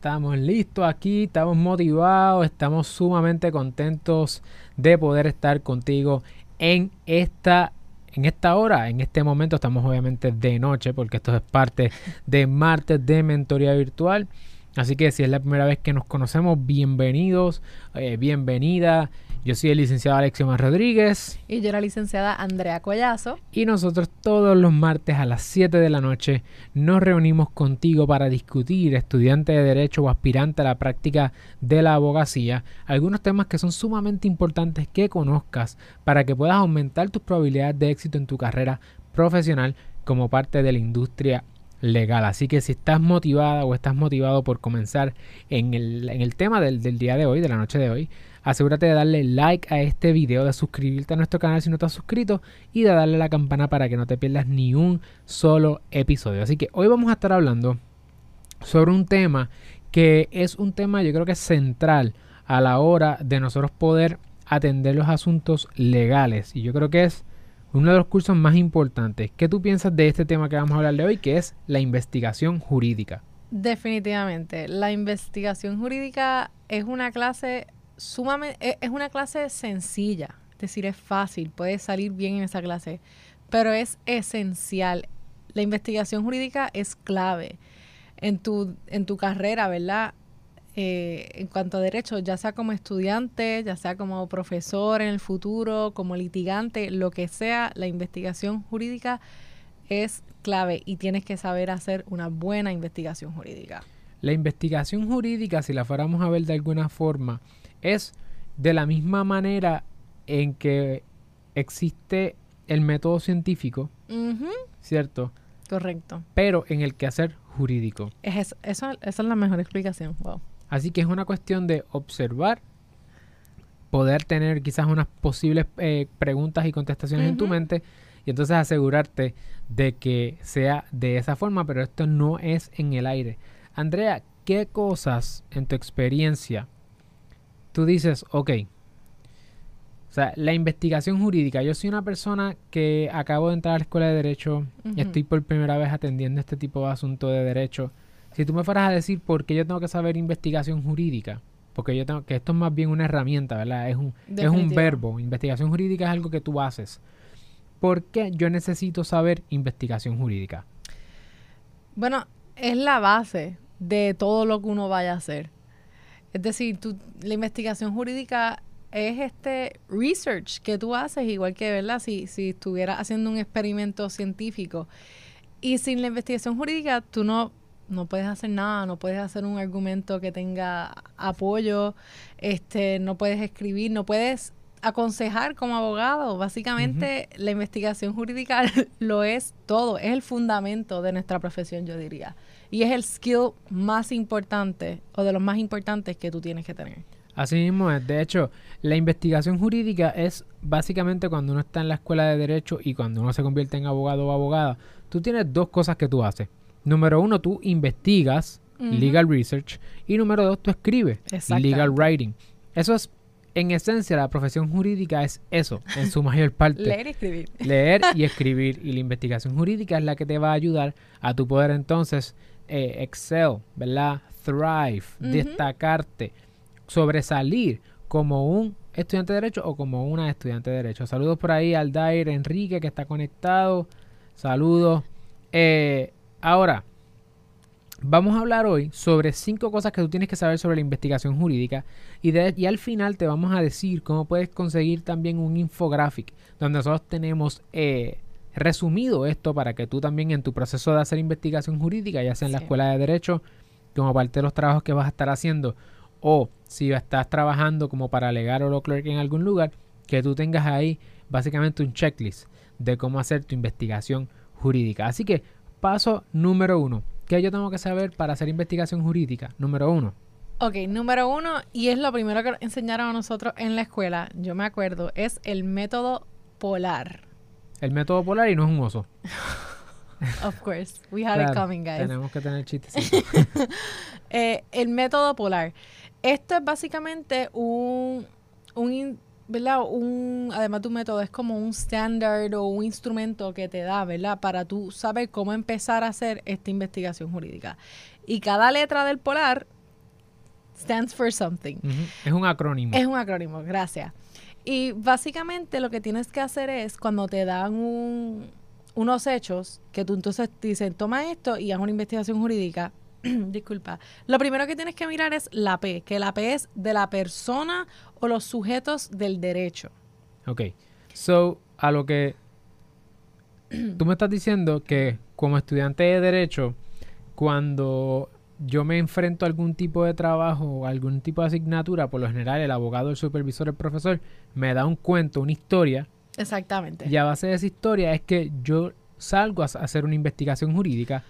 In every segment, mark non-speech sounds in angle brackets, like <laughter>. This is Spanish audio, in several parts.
Estamos listos aquí, estamos motivados, estamos sumamente contentos de poder estar contigo en esta en esta hora, en este momento estamos obviamente de noche porque esto es parte de martes de mentoría virtual. Así que si es la primera vez que nos conocemos, bienvenidos, eh, bienvenida. Yo soy el licenciado Alexio Rodríguez. Y yo la licenciada Andrea Collazo. Y nosotros todos los martes a las 7 de la noche nos reunimos contigo para discutir, estudiante de Derecho o aspirante a la práctica de la abogacía, algunos temas que son sumamente importantes que conozcas para que puedas aumentar tus probabilidades de éxito en tu carrera profesional como parte de la industria legal. Así que si estás motivada o estás motivado por comenzar en el, en el tema del, del día de hoy, de la noche de hoy, Asegúrate de darle like a este video, de suscribirte a nuestro canal si no estás suscrito y de darle a la campana para que no te pierdas ni un solo episodio. Así que hoy vamos a estar hablando sobre un tema que es un tema yo creo que es central a la hora de nosotros poder atender los asuntos legales y yo creo que es uno de los cursos más importantes. ¿Qué tú piensas de este tema que vamos a hablar de hoy, que es la investigación jurídica? Definitivamente, la investigación jurídica es una clase sumamente, es una clase sencilla, es decir, es fácil, puedes salir bien en esa clase, pero es esencial. La investigación jurídica es clave en tu, en tu carrera, ¿verdad? Eh, en cuanto a derecho, ya sea como estudiante, ya sea como profesor en el futuro, como litigante, lo que sea, la investigación jurídica es clave y tienes que saber hacer una buena investigación jurídica. La investigación jurídica, si la fuéramos a ver de alguna forma, es de la misma manera en que existe el método científico, ¿cierto? Correcto. Pero en el quehacer jurídico. Es eso, esa es la mejor explicación. Así que es una cuestión de observar, poder tener quizás unas posibles eh, preguntas y contestaciones en tu mente y entonces asegurarte de que sea de esa forma, pero esto no es en el aire. Andrea, ¿qué cosas en tu experiencia tú dices, ok, o sea, la investigación jurídica. Yo soy una persona que acabo de entrar a la escuela de derecho, y estoy por primera vez atendiendo este tipo de asunto de derecho. Si tú me fueras a decir por qué yo tengo que saber investigación jurídica, porque yo tengo que esto es más bien una herramienta, ¿verdad? Es un, es un verbo. Investigación jurídica es algo que tú haces. ¿Por qué yo necesito saber investigación jurídica? Bueno, es la base de todo lo que uno vaya a hacer. Es decir, la investigación jurídica es este research que tú haces, igual que, ¿verdad? Si, si estuvieras haciendo un experimento científico. Y sin la investigación jurídica, tú no, no puedes hacer nada, no puedes hacer un argumento que tenga apoyo, este, no puedes escribir, no puedes aconsejar como abogado. Básicamente, la investigación jurídica <laughs> lo es todo, es el fundamento de nuestra profesión, yo diría. Y es el skill más importante o de los más importantes que tú tienes que tener. Así mismo es. De hecho, la investigación jurídica es básicamente cuando uno está en la escuela de derecho y cuando uno se convierte en abogado o abogada, tú tienes dos cosas que tú haces. Número uno, tú investigas, legal research, y número dos, tú escribes, legal writing. Eso es en esencia, la profesión jurídica es eso, en su mayor parte. Leer y escribir. Leer y <laughs> escribir. Y la investigación jurídica es la que te va a ayudar a tu poder entonces eh, excel, ¿verdad? Thrive, destacarte, sobresalir como un estudiante de Derecho o como una estudiante de Derecho. Saludos por ahí al Dair Enrique que está conectado. Saludos. Eh, ahora, vamos a hablar hoy sobre cinco cosas que tú tienes que saber sobre la investigación jurídica y, y al final te vamos a decir cómo puedes conseguir también un infographic donde nosotros tenemos eh, resumido esto para que tú también en tu proceso de hacer investigación jurídica, ya sea en la escuela de derecho, como parte de los trabajos que vas a estar haciendo, o si estás trabajando como para legar o lo clerk en algún lugar, que tú tengas ahí básicamente un checklist de cómo hacer tu investigación jurídica. Así que paso número uno. ¿Qué yo tengo que saber para hacer investigación jurídica? Número uno. Ok, número uno, y es lo primero que enseñaron a nosotros en la escuela, yo me acuerdo, es el método polar. El método polar y no es un oso. <laughs> of course. We had it coming, guys. Tenemos que tener <laughs> chistes. eh, el método polar. Esto es básicamente un, un ¿verdad? Un, además de un método, es como un estándar o un instrumento que te da, ¿verdad? Para tú saber cómo empezar a hacer esta investigación jurídica. Y cada letra del polar Stands for something. Es un acrónimo. Es un acrónimo, gracias. Y básicamente lo que tienes que hacer es cuando te dan unos hechos, que tú entonces te dicen, toma esto y haz una investigación jurídica. <clears throat> Disculpa. Lo primero que tienes que mirar es la P, que la P es de la persona o los sujetos del derecho. Ok. So, a lo que <clears throat> tú me estás diciendo que como estudiante de derecho, cuando yo me enfrento a algún tipo de trabajo o algún tipo de asignatura, por lo general el abogado, el supervisor, el profesor, me da un cuento, una historia. Exactamente. Y a base de esa historia es que yo salgo a hacer una investigación jurídica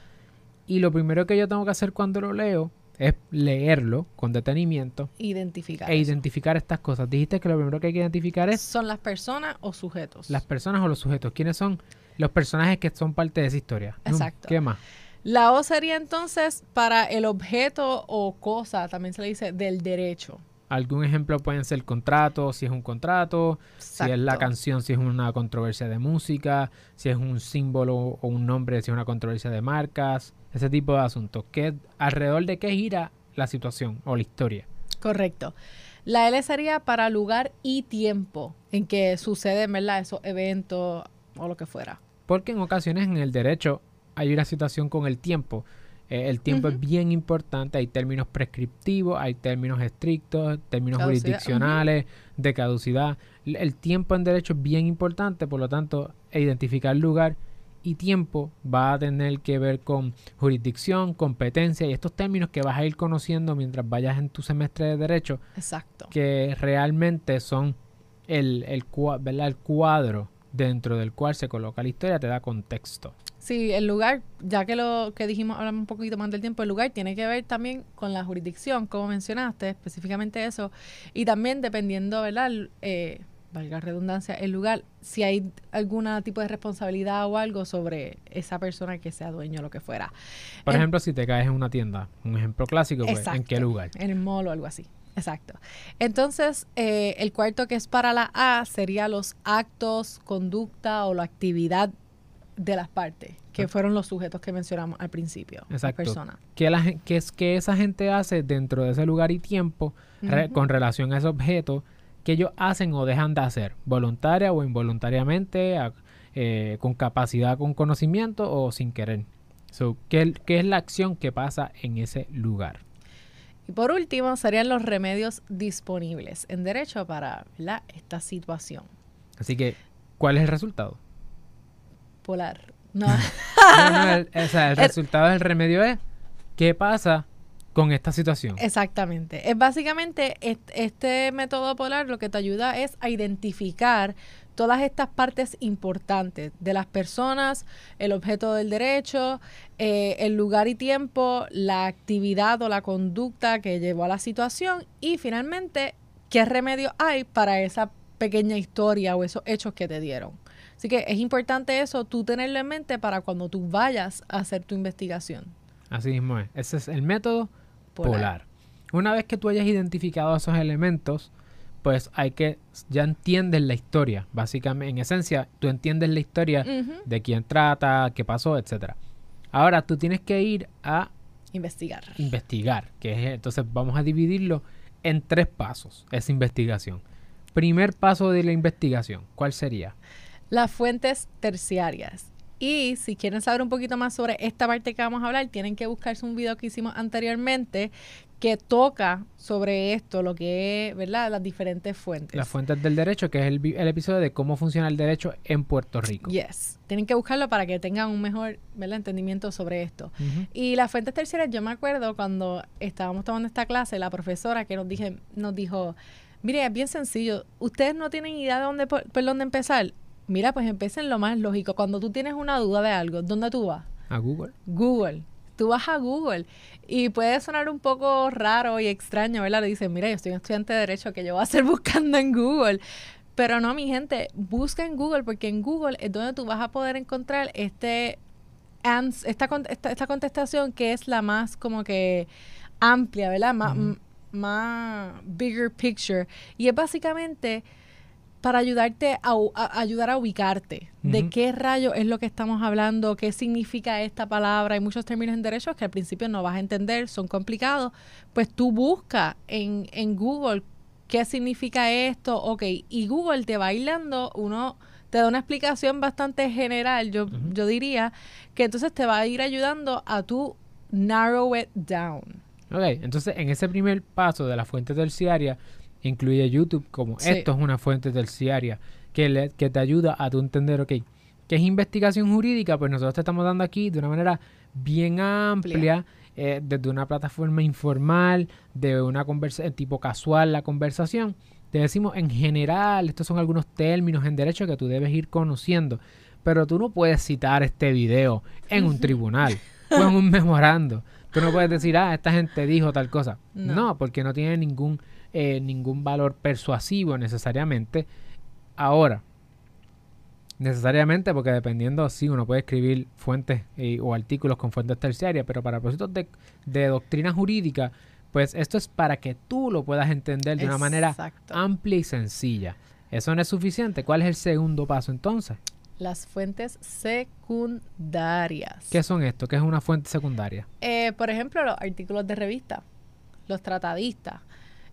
y lo primero que yo tengo que hacer cuando lo leo es leerlo con detenimiento. Identificar. E identificar estas cosas. Dijiste que lo primero que hay que identificar es... Son las personas o sujetos. Las personas o los sujetos. ¿Quiénes son los personajes que son parte de esa historia? Exacto. ¿Qué más? La O sería entonces para el objeto o cosa, también se le dice del derecho. Algún ejemplo pueden ser contrato, si es un contrato, si es la canción, si es una controversia de música, si es un símbolo o un nombre, si es una controversia de marcas, ese tipo de asuntos. ¿Qué, ¿Alrededor de qué gira la situación o la historia? Correcto. La L sería para lugar y tiempo en que suceden esos eventos o lo que fuera. Porque en ocasiones en el derecho hay una situación con el tiempo. Eh, el tiempo es bien importante, hay términos prescriptivos, hay términos estrictos, términos jurisdiccionales, de caducidad. El tiempo en derecho es bien importante, por lo tanto, identificar lugar y tiempo va a tener que ver con jurisdicción, competencia y estos términos que vas a ir conociendo mientras vayas en tu semestre de derecho. Exacto. Que realmente son el, el, el cuadro dentro del cual se coloca la historia, te da contexto. Sí, el lugar, ya que lo que dijimos, hablamos un poquito más del tiempo, el lugar tiene que ver también con la jurisdicción, como mencionaste, específicamente eso, y también dependiendo, ¿verdad? Eh, valga redundancia, el lugar, si hay algún tipo de responsabilidad o algo sobre esa persona que sea dueño o lo que fuera. Por ejemplo, si te caes en una tienda, un ejemplo clásico, pues, ¿en qué lugar? En el mall o algo así. Exacto. Entonces, eh, el cuarto que es para la A sería los actos, conducta o la actividad de las partes, que ah. fueron los sujetos que mencionamos al principio. Exacto. Persona. ¿Qué, la, qué es, que esa gente hace dentro de ese lugar y tiempo con relación a ese objeto que ellos hacen o dejan de hacer, voluntaria o involuntariamente, eh, con capacidad, con conocimiento o sin querer? So, ¿qué, ¿Qué es la acción que pasa en ese lugar? Y por último, serían los remedios disponibles en derecho para esta situación. Así que, ¿cuál es el resultado? Polar. No. el, <laughs> el resultado del remedio es qué pasa con esta situación. Exactamente. Es básicamente este, método polar lo que te ayuda es a identificar todas estas partes importantes de las personas, el objeto del derecho, eh, el lugar y tiempo, la actividad o la conducta que llevó a la situación y finalmente qué remedio hay para esa pequeña historia o esos hechos que te dieron. Así que es importante eso, tú tenerlo en mente para cuando tú vayas a hacer tu investigación. Así mismo es. Ese es el método polar. Una vez que tú hayas identificado esos elementos, pues hay que, ya entiendes la historia, básicamente, en esencia, tú entiendes la historia de quién trata, qué pasó, etcétera. Ahora tú tienes que ir a investigar. Investigar, que es, entonces vamos a dividirlo en tres pasos, esa investigación. Primer paso de la investigación, ¿cuál sería? Las fuentes terciarias. Y si quieren saber un poquito más sobre esta parte que vamos a hablar, tienen que buscarse un video que hicimos anteriormente que toca sobre esto, lo que es, ¿verdad? Las diferentes fuentes. Las fuentes del derecho, que es el, episodio de cómo funciona el derecho en Puerto Rico. Yes. Tienen que buscarlo para que tengan un mejor ¿verdad? entendimiento sobre esto. Y las fuentes terciarias, yo me acuerdo cuando estábamos tomando esta clase, la profesora que nos, dije, nos dijo, mire, es bien sencillo, ustedes no tienen idea de dónde, por dónde empezar Mira, pues empieza en lo más lógico. Cuando tú tienes una duda de algo, ¿dónde tú vas? A Google. Google. Tú vas a Google. Y puede sonar un poco raro y extraño, ¿verdad? Le dicen, mira, yo estoy un estudiante de Derecho, que yo voy a hacer <laughs> buscando en Google? Pero no, mi gente, busca en Google, porque en Google es donde tú vas a poder encontrar este esta, esta, contestación que es la más como que amplia, ¿verdad? Más, más bigger picture. Y es básicamente para ayudarte a, ayudar a ubicarte de qué rayo es lo que estamos hablando, qué significa esta palabra. Hay muchos términos en derecho que al principio no vas a entender, son complicados. Pues tú busca en, en Google qué significa esto, ok, y Google te va dando uno te da una explicación bastante general, yo, yo diría, que entonces te va a ir ayudando a tu narrow it down. Ok, entonces en ese primer paso de la fuente terciaria, incluye YouTube como esto es una fuente terciaria que, le, que te ayuda a tu entender, ok, ¿qué es investigación jurídica? Pues nosotros te estamos dando aquí de una manera bien amplia, eh, desde una plataforma informal, de una conversación tipo casual la conversación. Te decimos en general, estos son algunos términos en derecho que tú debes ir conociendo, pero tú no puedes citar este video en un tribunal <laughs> o en un memorando. Tú no puedes decir, ah, esta gente dijo tal cosa. no porque no tiene ningún eh, ningún valor persuasivo necesariamente. Ahora, necesariamente porque dependiendo, sí, uno puede escribir fuentes eh, o artículos con fuentes terciarias, pero para propósitos de, de, doctrina jurídica, pues esto es para que tú lo puedas entender de una manera amplia y sencilla. Eso no es suficiente. ¿Cuál es el segundo paso entonces? Las fuentes secundarias. ¿Qué son esto? ¿Qué es una fuente secundaria? Eh, por ejemplo, los artículos de revista, los tratadistas,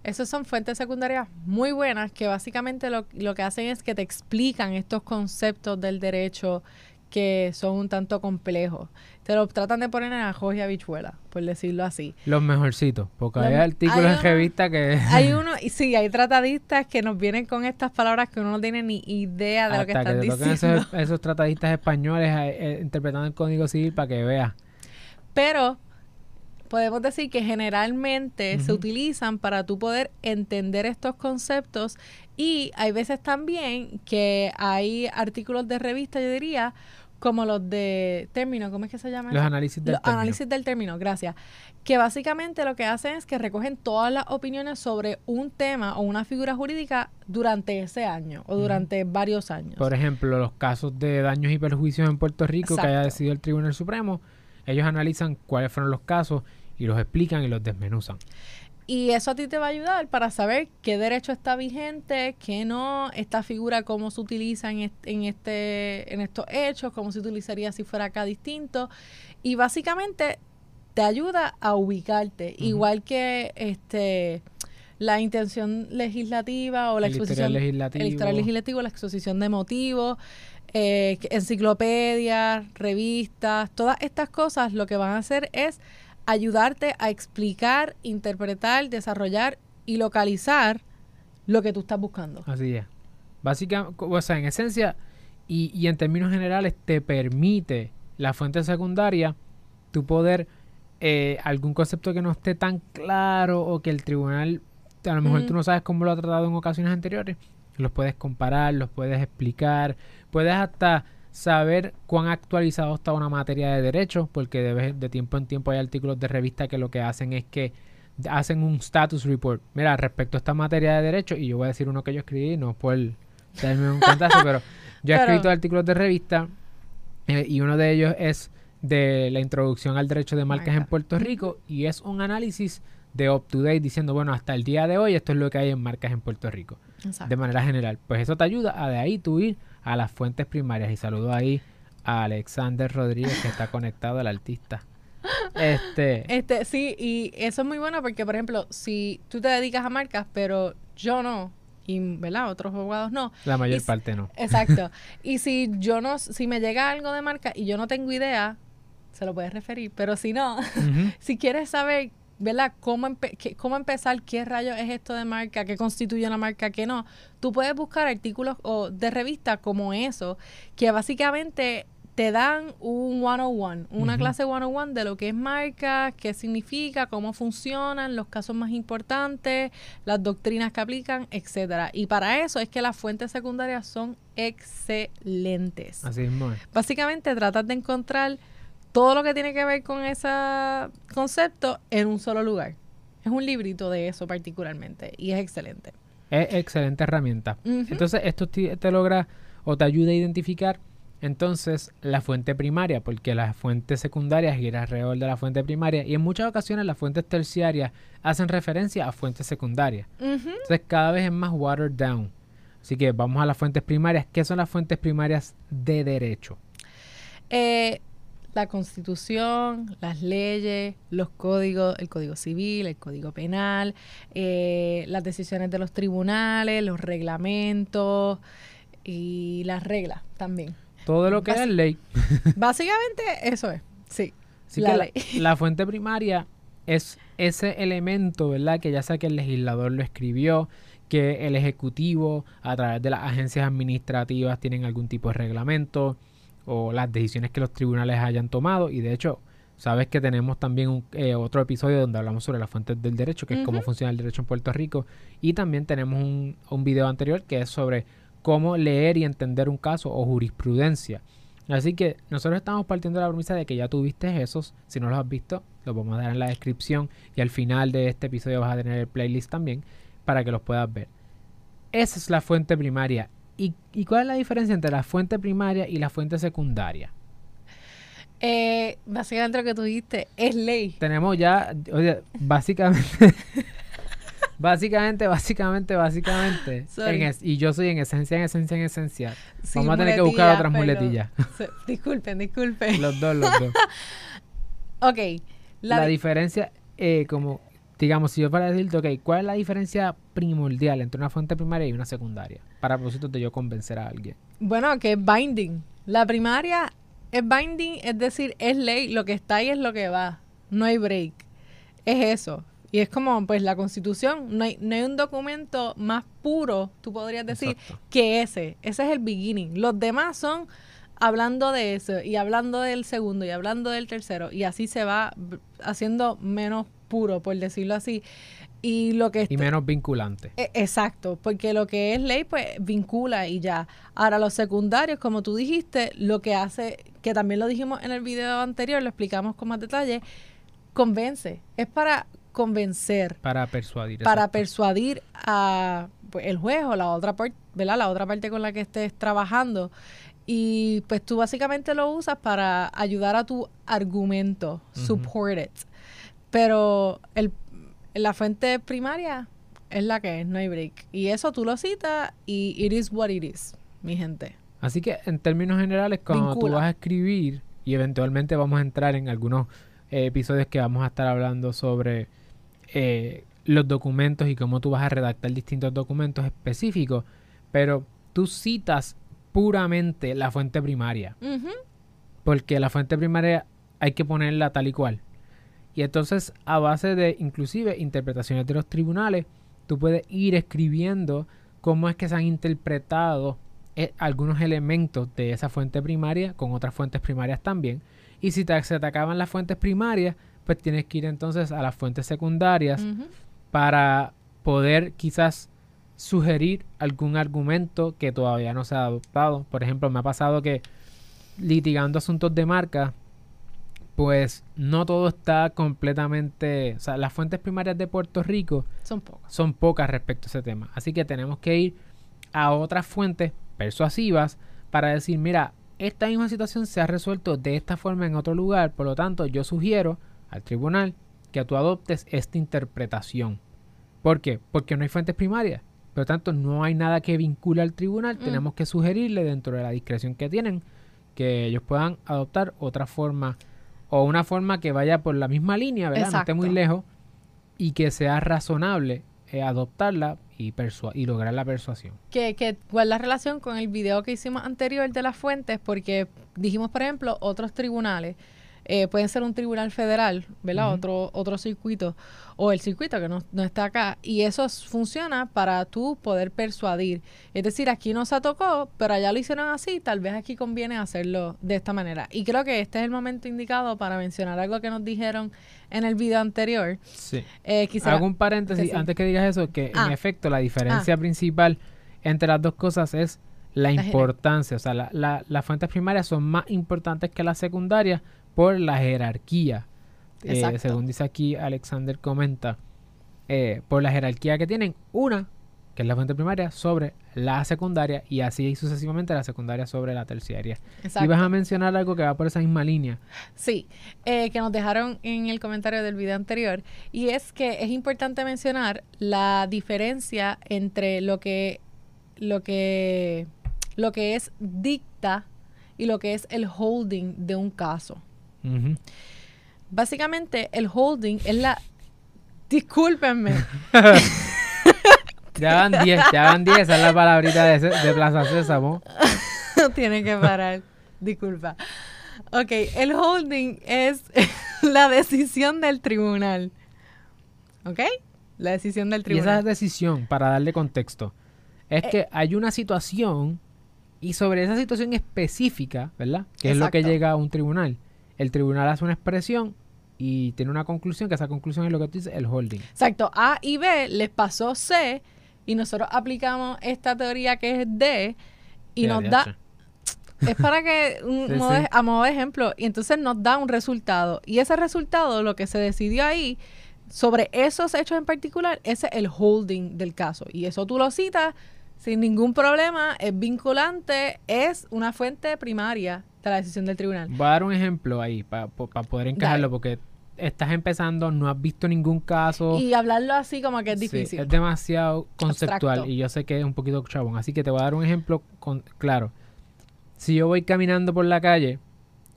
esas son fuentes secundarias muy buenas que básicamente lo, que hacen es que te explican estos conceptos del derecho que son un tanto complejos. Te lo tratan de poner en ajo y habichuela, por decirlo así. Los mejorcitos, porque hay artículos en revista que... Hay <laughs> uno, y sí, hay tratadistas que nos vienen con estas palabras que uno no tiene ni idea de lo que están diciendo. Esos, esos tratadistas españoles eh, eh, interpretando el Código Civil para que veas. Pero podemos decir que generalmente se utilizan para tú poder entender estos conceptos y hay veces también que hay artículos de revista, yo diría, como los de término, ¿cómo es que se llama? Los análisis del los análisis del término, gracias. Que básicamente lo que hacen es que recogen todas las opiniones sobre un tema o una figura jurídica durante ese año o durante varios años. Por ejemplo, los casos de daños y perjuicios en Puerto Rico que haya decidido el Tribunal Supremo ellos analizan cuáles fueron los casos y los explican y los desmenuzan. Y eso a ti te va a ayudar para saber qué derecho está vigente, qué no, esta figura cómo se utiliza en, este, en estos hechos, cómo se utilizaría si fuera acá distinto. Y básicamente te ayuda a ubicarte, igual que este la intención legislativa o la exposición el historial legislativo, la exposición de motivos, eh, enciclopedias, revistas, todas estas cosas lo que van a hacer es ayudarte a explicar, interpretar, desarrollar y localizar lo que tú estás buscando. Así es. Básicamente, o sea, en esencia y, y en términos generales te permite la fuente secundaria tu poder eh, algún concepto que no esté tan claro o que el tribunal a lo mejor tú no sabes cómo lo ha tratado en ocasiones anteriores, los puedes comparar, los puedes explicar, puedes hasta saber cuán actualizado está una materia de derecho, porque de, de tiempo en tiempo hay artículos de revista que lo que hacen es que hacen un status report. Mira, respecto a esta materia de derecho, y yo voy a decir uno que yo escribí, no por darme un cantazo, pero yo he escrito artículos de revista eh, y uno de ellos es de la introducción al derecho de marcas en Puerto Rico y es un análisis de up to date diciendo, bueno, hasta el día de hoy esto es lo que hay en marcas en Puerto Rico. De manera general. Pues eso te ayuda a de ahí tú ir a las fuentes primarias. Y saludo ahí a Alexander Rodríguez que está conectado al artista. Este. Este, sí, y eso es muy bueno porque, por ejemplo, si tú te dedicas a marcas, pero yo no, y ¿verdad? Otros abogados no. La mayor parte no. Exacto. <laughs> y si yo no, si me llega algo de marca y yo no tengo idea, se lo puedes referir. Pero si no, <laughs> si quieres saber ¿verdad? ¿Cómo, ¿Cómo empezar? ¿Qué rayos es esto de marca? ¿Qué constituye una marca? ¿Qué no? Tú puedes buscar artículos o de revista como eso, que básicamente te dan un 101, una clase 101 de lo que es marca, qué significa, cómo funcionan, los casos más importantes, las doctrinas que aplican, etcétera. Y para eso es que las fuentes secundarias son excelentes. Así es. Básicamente tratas de encontrar todo lo que tiene que ver con ese concepto en un solo lugar. Es un librito de eso particularmente y es excelente. Es excelente herramienta. Entonces, esto te, logra o te ayuda a identificar entonces la fuente primaria, porque las fuentes secundarias giran alrededor de la fuente primaria y en muchas ocasiones las fuentes terciarias hacen referencia a fuentes secundarias. Entonces, cada vez es más watered down. Así que vamos a las fuentes primarias. ¿Qué son las fuentes primarias de derecho? Eh, la constitución, las leyes, los códigos, el código civil, el código penal, eh, las decisiones de los tribunales, los reglamentos y las reglas también. Todo lo que es ley. <laughs> Básicamente eso es, sí. la, ley. <laughs> la fuente primaria es ese elemento, ¿verdad? Que ya sea que el legislador lo escribió, que el Ejecutivo a través de las agencias administrativas tienen algún tipo de reglamento o las decisiones que los tribunales hayan tomado y de hecho sabes que tenemos también un, eh, otro episodio donde hablamos sobre las fuentes del derecho, que es cómo funciona el derecho en Puerto Rico y también tenemos un, un video anterior que es sobre cómo leer y entender un caso o jurisprudencia. Así que nosotros estamos partiendo de la premisa de que ya tuviste esos. Si no los has visto, los vamos a dar en la descripción. Y al final de este episodio vas a tener el playlist también para que los puedas ver. Esa es la fuente primaria. ¿Y, cuál es la diferencia entre la fuente primaria y la fuente secundaria? Eh, básicamente lo que tú dijiste es ley. Tenemos ya, oye, <laughs> básicamente, básicamente, básicamente, básicamente. y yo soy en esencia, en esencia, en esencia. Vamos a tener que buscar otras muletillas. disculpen, disculpen. los dos, los dos. <laughs> ok. La, diferencia, eh, como digamos, si yo para decirte, ok, ¿cuál es la diferencia primordial entre una fuente primaria y una secundaria? Para propósito de yo convencer a alguien. Bueno, que es binding. La primaria es binding, es decir, es ley, lo que está ahí es lo que va. No hay break. Es eso. Y es como, pues, la constitución, no hay, no hay un documento más puro, tú podrías decir, que ese. Ese es el beginning. Los demás son hablando de eso y hablando del segundo y hablando del tercero y así se va haciendo menos puro, por decirlo así. Y lo que y menos vinculante. E, exacto, porque lo que es ley pues vincula y ya. Ahora los secundarios, como tú dijiste, lo que hace, que también lo dijimos en el video anterior, lo explicamos con más detalle, convence, es para convencer, para persuadir, para persuadir a pues, el juez o la otra parte, ¿verdad? La otra parte con la que estés trabajando y pues tú básicamente lo usas para ayudar a tu argumento, support it. Pero el, la fuente primaria es la que es, no hay break. Y eso tú lo citas y it is what it is, mi gente. Así que en términos generales, cuando tú vas a escribir, y eventualmente vamos a entrar en algunos eh, episodios que vamos a estar hablando sobre eh, los documentos y cómo tú vas a redactar distintos documentos específicos, pero tú citas puramente la fuente primaria. Porque la fuente primaria hay que ponerla tal y cual. Y entonces, a base de inclusive interpretaciones de los tribunales, tú puedes ir escribiendo cómo es que se han interpretado eh, algunos elementos de esa fuente primaria con otras fuentes primarias también. Y si se te acaban las fuentes primarias, pues tienes que ir entonces a las fuentes secundarias para poder quizás sugerir algún argumento que todavía no se ha adoptado. Por ejemplo, me ha pasado que litigando asuntos de marca, pues no todo está completamente, o sea, las fuentes primarias de Puerto Rico son pocas. Son pocas respecto a ese tema. Así que tenemos que ir a otras fuentes persuasivas para decir, mira, esta misma situación se ha resuelto de esta forma en otro lugar, por lo tanto, yo sugiero al tribunal que tú adoptes esta interpretación. ¿Por qué? Porque no hay fuentes primarias. Por lo tanto, no hay nada que vincule al tribunal. Mm. Tenemos que sugerirle dentro de la discreción que tienen que ellos puedan adoptar otra forma o una forma que vaya por la misma línea, ¿verdad? No esté muy lejos y que sea razonable eh, adoptarla y, y lograr la persuasión. Que, que, ¿Cuál es la relación con el video que hicimos anterior de las fuentes? Porque dijimos, por ejemplo, otros tribunales eh, pueden ser un tribunal federal, ¿verdad? Otro otro circuito o el circuito que no, está acá y eso funciona para tú poder persuadir. Es decir, aquí no se tocó, pero allá lo hicieron así, tal vez aquí conviene hacerlo de esta manera. Y creo que este es el momento indicado para mencionar algo que nos dijeron en el video anterior. Sí. Eh, Hago un paréntesis antes que digas eso, que en ah. efecto la diferencia ah. principal entre las dos cosas es la importancia, o sea, la, las fuentes primarias son más importantes que las secundarias por la jerarquía. Eh, según dice aquí Alexander comenta, eh, por la jerarquía que tienen, una, que es la fuente primaria, sobre la secundaria y así sucesivamente la secundaria sobre la terciaria. Y vas a mencionar algo que va por esa misma línea. Sí, eh, que nos dejaron en el comentario del video anterior y es que es importante mencionar la diferencia entre lo que lo que, lo que es dicta y lo que es el holding de un caso. Ujú. Básicamente, el holding es la... Discúlpenme. <laughs> Ya van 10, ya van 10, esa es la palabrita de, de Plaza Sésamo. <laughs> Tiene que parar. Disculpa. Ok, el holding es <laughs> la decisión del tribunal. ¿Ok? La decisión del Y esa tribunal. decisión, para darle contexto, es Eh. que hay una situación y sobre esa situación específica, ¿verdad? Que es lo que llega a un tribunal. El tribunal hace una expresión y tiene una conclusión, que esa conclusión es lo que tú dices, el holding. Exacto. A y B les pasó C y nosotros aplicamos esta teoría que es D y nos da... Es para que, <laughs> un Sí, modo de- sí. a modo de ejemplo, y entonces nos da un resultado. Y ese resultado, lo que se decidió ahí, sobre esos hechos en particular, ese es el holding del caso. Y eso tú lo citas sin ningún problema, es vinculante, es una fuente primaria de la decisión del tribunal. Voy a dar un ejemplo ahí para poder encajarlo, Dale. porque estás empezando, no has visto ningún caso. Y hablarlo así como que es Sí, difícil. es demasiado conceptual Abstracto. y yo sé que es un poquito chabón. Así que te voy a dar un ejemplo con, claro. Si yo voy caminando por la calle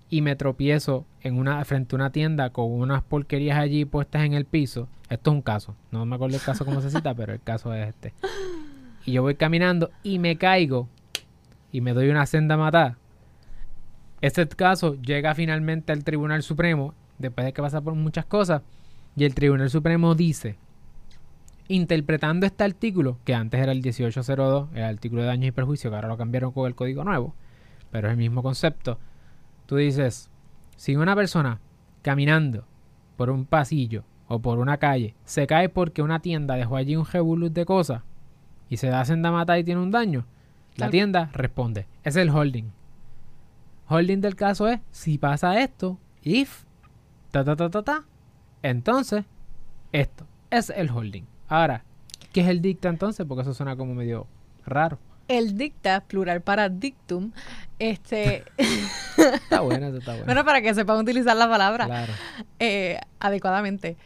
y me tropiezo en una frente a una tienda con unas porquerías allí puestas en el piso, esto es un caso. No me acuerdo el caso cómo se cita, <laughs> pero el caso es este. Y yo voy caminando y me caigo y me doy una senda matada. Este caso llega finalmente al Tribunal Supremo después de que pasa por muchas cosas y el Tribunal Supremo dice interpretando este artículo, que antes era el 1802, el artículo de daños y perjuicios, que ahora lo cambiaron con el código nuevo, pero es el mismo concepto. Tú dices, si una persona caminando por un pasillo o por una calle se cae porque una tienda dejó allí un jebulus de cosas y se da senda mata y tiene un daño, la tienda responde. Es el holding. Holding del caso es, si pasa esto, if, ta ta ta ta ta, entonces, esto. Es el holding. Ahora, ¿qué es el dicta entonces? Porque eso suena como medio raro. El dicta, plural para dictum, este, <laughs> Está bueno, eso está <laughs> bueno. bueno, para que sepan utilizar la palabra. claro. eh, adecuadamente.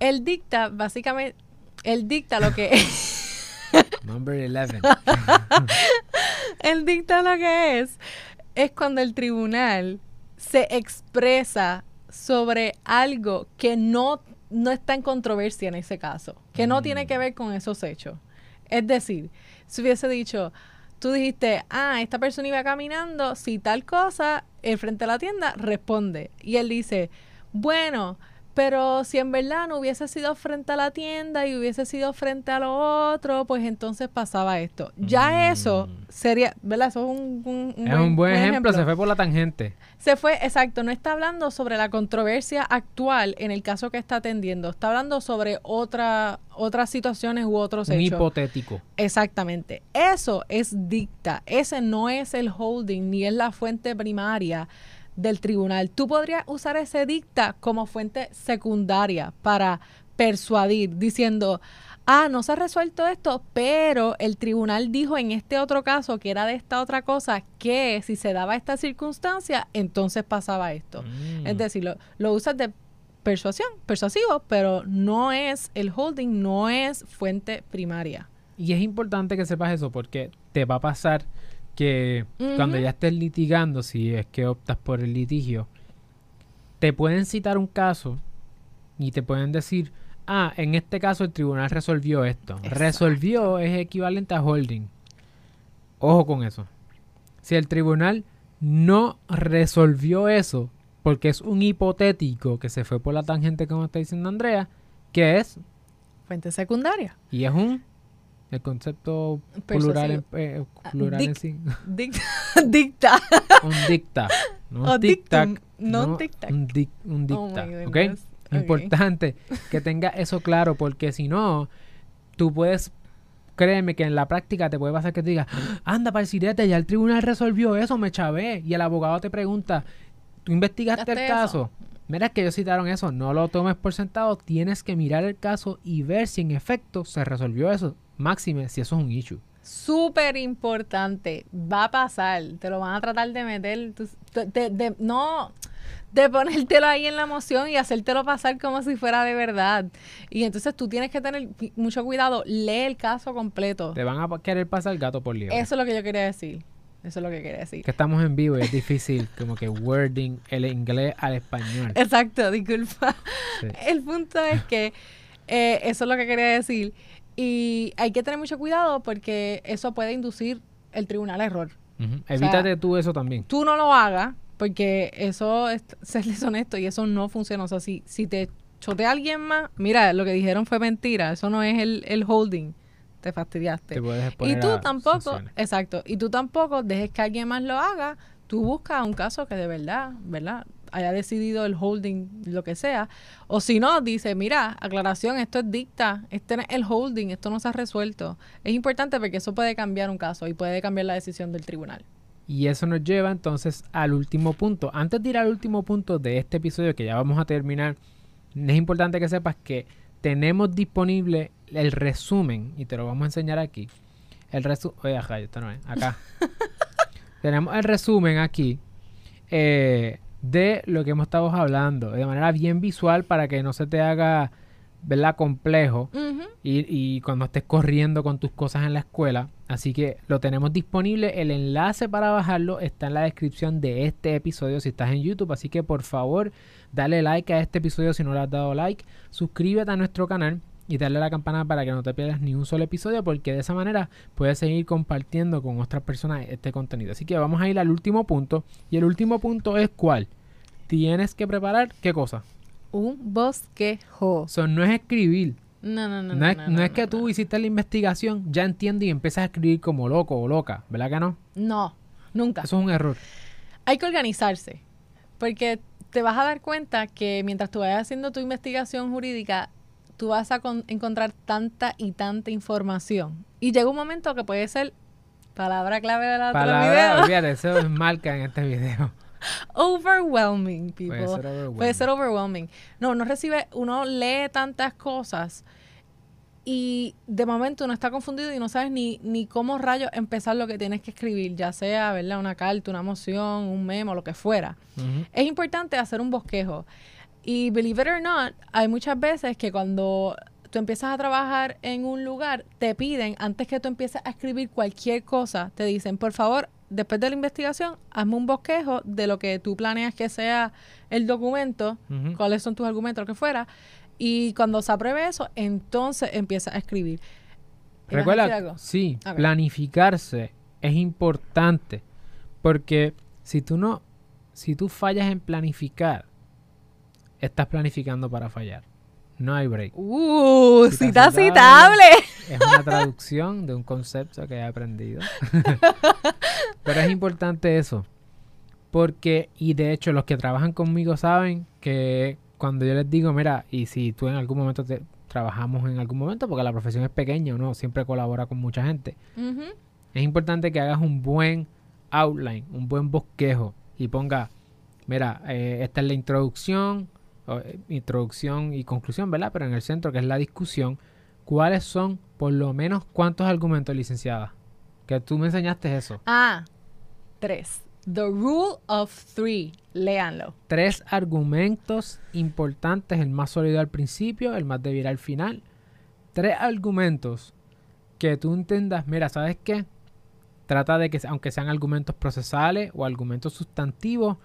El dicta, básicamente, el dicta lo que <laughs> Number 11. el dicta lo que es es cuando el tribunal se expresa sobre algo que no, no está en controversia en ese caso, que no tiene que ver con esos hechos. Es decir, si hubiese dicho, tú dijiste, ah, esta persona iba caminando, si tal cosa, el frente a la tienda responde. Y él dice, bueno, pero si en verdad no hubiese sido frente a la tienda y hubiese sido frente a lo otro, pues entonces pasaba esto. Ya eso Mm. sería, ¿verdad? Eso es un, un- un es un buen ejemplo, se fue por la tangente. se fue, exacto, no está hablando sobre la controversia actual en el caso que está atendiendo, está hablando sobre otra, otras situaciones u otros Un hechos. hipotético. Exactamente. Eso es dicta. Ese no es el holding ni es la fuente primaria del tribunal. Tú podrías usar ese dicta como fuente secundaria para persuadir, diciendo, ah, no se ha resuelto esto, pero el tribunal dijo en este otro caso que era de esta otra cosa, que si se daba esta circunstancia, entonces pasaba esto. Mm. Es decir, lo, lo usas de persuasión, persuasivo, pero no es el holding, no es fuente primaria. Y es importante que sepas eso porque te va a pasar que cuando ya estés litigando, si es que optas por el litigio, te pueden citar un caso y te pueden decir, ah, en este caso el tribunal resolvió esto. Exacto. Resolvió es equivalente a holding. Ojo con eso. Si el tribunal no resolvió eso, porque es un hipotético que se fue por la tangente como está diciendo Andrea, que es Fuente secundaria. y es un el concepto plural eh, Ah, plural en dic- sí. <laughs> Dicta. dicta. Un dicta. No O un tic-tac, dictum, no un dic- un Oh dicta. Importante que tenga eso claro porque si no, tú puedes, créeme que en la práctica te puede pasar que te diga, anda para el sirete, ya el tribunal resolvió eso, me chavé. Y el abogado te pregunta, ¿tú investigaste el caso? Mira que ellos citaron eso, no lo tomes por sentado, tienes que mirar el caso y ver si en efecto se resolvió eso. Máxime si eso es un issue. Súper importante. Va a pasar. Te lo van a tratar de meter. tú- de- no, de ponértelo ahí en la moción y hacértelo pasar como si fuera de verdad. Y entonces tú tienes que tener mucho cuidado, lee el caso completo. Te van a querer pasar gato por liebre. Eso es lo que yo quería decir. Eso es lo que quería decir. Que estamos en vivo y es difícil <laughs> como que wording el inglés al español. Exacto, disculpa. El punto es que eh, eso es lo que quería decir. Y hay que tener mucho cuidado porque eso puede inducir el tribunal a error. Evítate tú eso también. Tú no lo hagas porque eso es <laughs> serles honesto y eso no funciona. O sea, si, si te chotea alguien más, mira, lo que dijeron fue mentira. Eso no es el, el holding te fastidiaste. y tú tampoco, exacto, y tú tampoco dejes que alguien más lo haga, tú buscas un caso que de verdad, ¿verdad? Haya decidido el holding, lo que sea, o si no, dice, mira, aclaración, esto es dicta, este es el holding, esto no se ha resuelto. Es importante porque eso puede cambiar un caso y puede cambiar la decisión del tribunal. Y eso nos lleva entonces al último punto. Antes de ir al último punto de este episodio, que ya vamos a terminar, es importante que sepas que tenemos disponible el resumen, y te lo vamos a enseñar aquí. El resumen, oye, acá, esto no es, acá. <laughs> tenemos el resumen aquí eh, de lo que hemos estado hablando, de manera bien visual para que no se te haga, ¿verdad? Complejo y, y cuando estés corriendo con tus cosas en la escuela. Así que lo tenemos disponible. El enlace para bajarlo está en la descripción de este episodio si estás en YouTube. Así que por favor, dale like a este episodio si no le has dado like. Suscríbete a nuestro canal y darle a la campana para que no te pierdas ni un solo episodio porque de esa manera puedes seguir compartiendo con otras personas este contenido. Así que vamos a ir al último punto y el último punto es cuál. Tienes que preparar qué cosa? Un bosquejo. Eso no es escribir. No, no, no. No, es, no, es que tú hiciste la investigación, ya entiendes y empiezas a escribir como loco o loca, ¿verdad que no? No, nunca. Eso es un error. Hay que organizarse porque te vas a dar cuenta que mientras tú vayas haciendo tu investigación jurídica, tú vas a encontrar tanta y tanta información. Y llega un momento que puede ser palabra clave de la palabra, video. <laughs> eso es marca en este video. overwhelming, people. Puede ser overwhelming. Puede ser overwhelming. No, no recibe, uno lee tantas cosas y de momento uno está confundido y no sabes ni, ni cómo rayos empezar lo que tienes que escribir, ya sea, ¿verdad? Una carta, una moción, un memo, lo que fuera. Es importante hacer un bosquejo. Y believe it or not, hay muchas veces que cuando tú empiezas a trabajar en un lugar, te piden, antes que tú empieces a escribir cualquier cosa, te dicen, por favor, después de la investigación, hazme un bosquejo de lo que tú planeas que sea el documento, cuáles son tus argumentos, lo que fuera, y cuando se apruebe eso, entonces empieza a escribir. Recuerda, sí, planificarse es importante porque si tú no, si tú fallas en planificar, estás planificando para fallar. No hay break. Uh, cita, citable. Es una traducción de un concepto que he aprendido. <laughs> Pero es importante eso. Porque, y de hecho, los que trabajan conmigo saben que cuando yo les digo, mira, y si tú en algún momento te, trabajamos en algún momento, porque la profesión es pequeña, uno siempre colabora con mucha gente, es importante que hagas un buen outline, un buen bosquejo y ponga, mira, eh, esta es la introducción, introducción y conclusión, ¿verdad? Pero en el centro, que es la discusión, ¿cuáles son por lo menos cuántos argumentos, licenciada? Que tú me enseñaste eso. Ah, tres. The Rule of Three. Léanlo. Tres argumentos importantes, el más sólido al principio, el más débil al final. Tres argumentos que tú entendas, mira, ¿sabes qué? Trata de que, aunque sean argumentos procesales o argumentos sustantivos,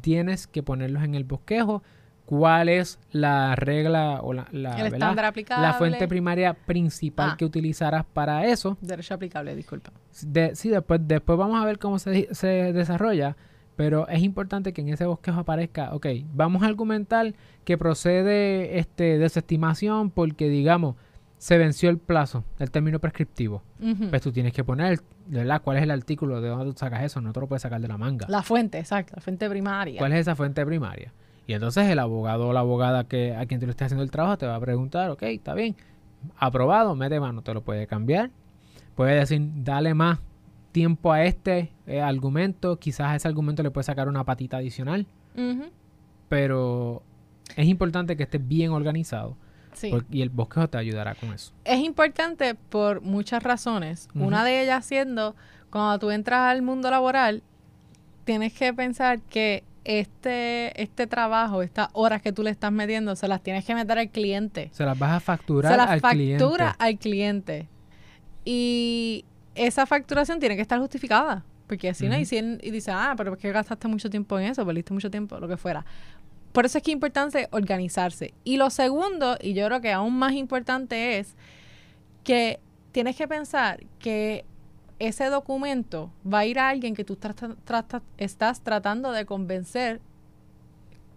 tienes que ponerlos en el bosquejo. ¿Cuál es la regla o la, la, la fuente primaria principal ah. que utilizarás para eso? Derecho aplicable, disculpa sí, después, después vamos a ver cómo se, se, desarrolla, pero es importante que en ese bosquejo aparezca, ok, vamos a argumentar que procede este desestimación porque, digamos, se venció el plazo, el término prescriptivo. Pues tú tienes que poner, ¿verdad? ¿Cuál es el artículo? ¿De dónde tú sacas eso? No te lo puedes sacar de la manga. La fuente, exacto, la fuente primaria. ¿Cuál es esa fuente primaria? Y entonces el abogado o la abogada que a quien te lo esté haciendo el trabajo te va a preguntar, ok, está bien, aprobado, mete mano, te lo puede cambiar, puede decir, dale más tiempo a este eh, argumento, quizás a ese argumento le puede sacar una patita adicional, pero es importante que esté bien organizado. y el bosquejo te ayudará con eso. Es importante por muchas razones. Una de ellas siendo, cuando tú entras al mundo laboral, tienes que pensar que este, este trabajo, estas horas que tú le estás metiendo, se las tienes que meter al cliente. Se las vas a facturar se las al factura cliente. al cliente. Y esa facturación tiene que estar justificada. Porque si no, y, si él- y dice, ah, pero es que gastaste mucho tiempo en eso, perdiste mucho tiempo, lo que fuera. Por eso es que es importante organizarse. Y lo segundo, y yo creo que aún más importante es que tienes que pensar que ese documento va a ir a alguien que tú trata- estás tratando de convencer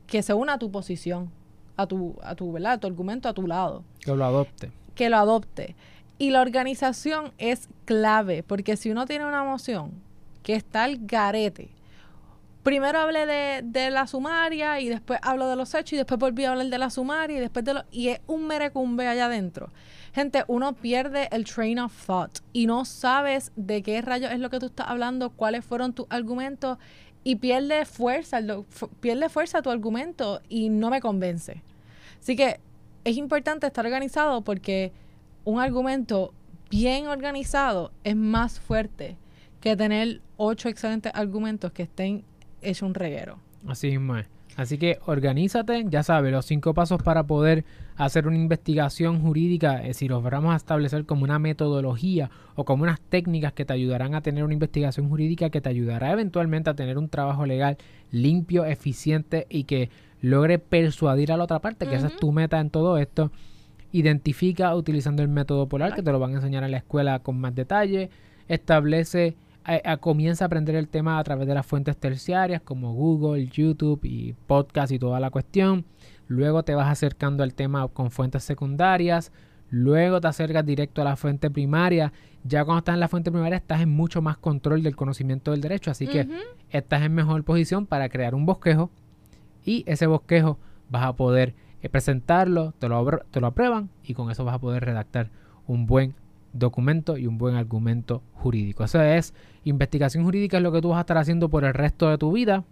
que se una a tu posición, a tu, a tu, ¿verdad? A tu argumento a tu lado Que lo adopte. que lo adopte. Y la organización es clave, porque si uno tiene una moción que está al garete, primero hablé de, de la sumaria y después hablo de los hechos y después volví a hablar de la sumaria y después de lo... Y es un merecumbe allá adentro. Gente, uno pierde el train of thought y no sabes de qué rayos es lo que tú estás hablando, cuáles fueron tus argumentos y pierde fuerza, pierde fuerza tu argumento y no me convence. Así que es importante estar organizado porque un argumento bien organizado es más fuerte que tener ocho excelentes argumentos que estén hechos un reguero. Así es. Así que organízate, ya sabes, los cinco pasos para poder hacer una investigación jurídica, eh, si los vamos a establecer como una metodología o como unas técnicas que te ayudarán a tener una investigación jurídica que te ayudará eventualmente a tener un trabajo legal limpio, eficiente y que logre persuadir a la otra parte, que esa es tu meta en todo esto. Identifica utilizando el método polar, que te lo van a enseñar en la escuela con más detalle. Establece a- a- comienza a aprender el tema a través de las fuentes terciarias como Google, YouTube y podcast y toda la cuestión. Luego te vas acercando al tema con fuentes secundarias. Luego te acercas directo a la fuente primaria. Ya cuando estás en la fuente primaria estás en mucho más control del conocimiento del derecho. Así que estás en mejor posición para crear un bosquejo. Y ese bosquejo vas a poder eh, presentarlo, te lo, te lo aprueban y con eso vas a poder redactar un buen documento y un buen argumento jurídico. Eso es investigación jurídica, es lo que tú vas a estar haciendo por el resto de tu vida.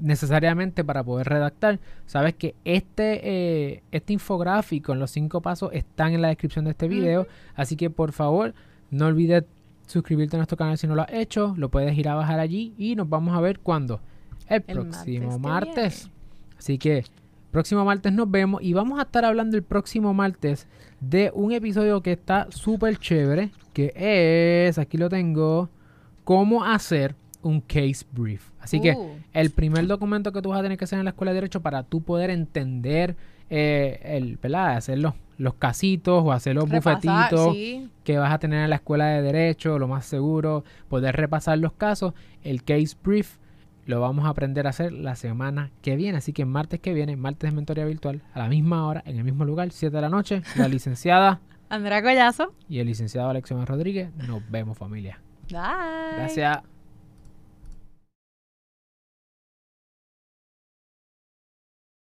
Necesariamente para poder redactar, sabes que este, eh, este infográfico en los cinco pasos están en la descripción de este video. Así que por favor, no olvides suscribirte a nuestro canal si no lo has hecho. Lo puedes ir a bajar allí y nos vamos a ver cuando. El, El próximo martes. Así que próximo martes nos vemos y vamos a estar hablando el próximo martes de un episodio que está súper chévere, que es, aquí lo tengo, cómo hacer un case brief. Así que Uh. el primer documento que tú vas a tener que hacer en la escuela de derecho para tú poder entender eh, el, ¿verdad? Hacer los, los casitos o hacer los Repasar, bufetitos sí. que vas a tener en la escuela de derecho, lo más seguro, poder repasar los casos, el case brief lo vamos a aprender a hacer la semana que viene, así que martes que viene, martes de mentoría virtual, a la misma hora, en el mismo lugar, 7 de la noche, la licenciada <laughs> Andrea Collazo. y el licenciado Alexion Rodríguez, nos vemos familia. Bye. Gracias.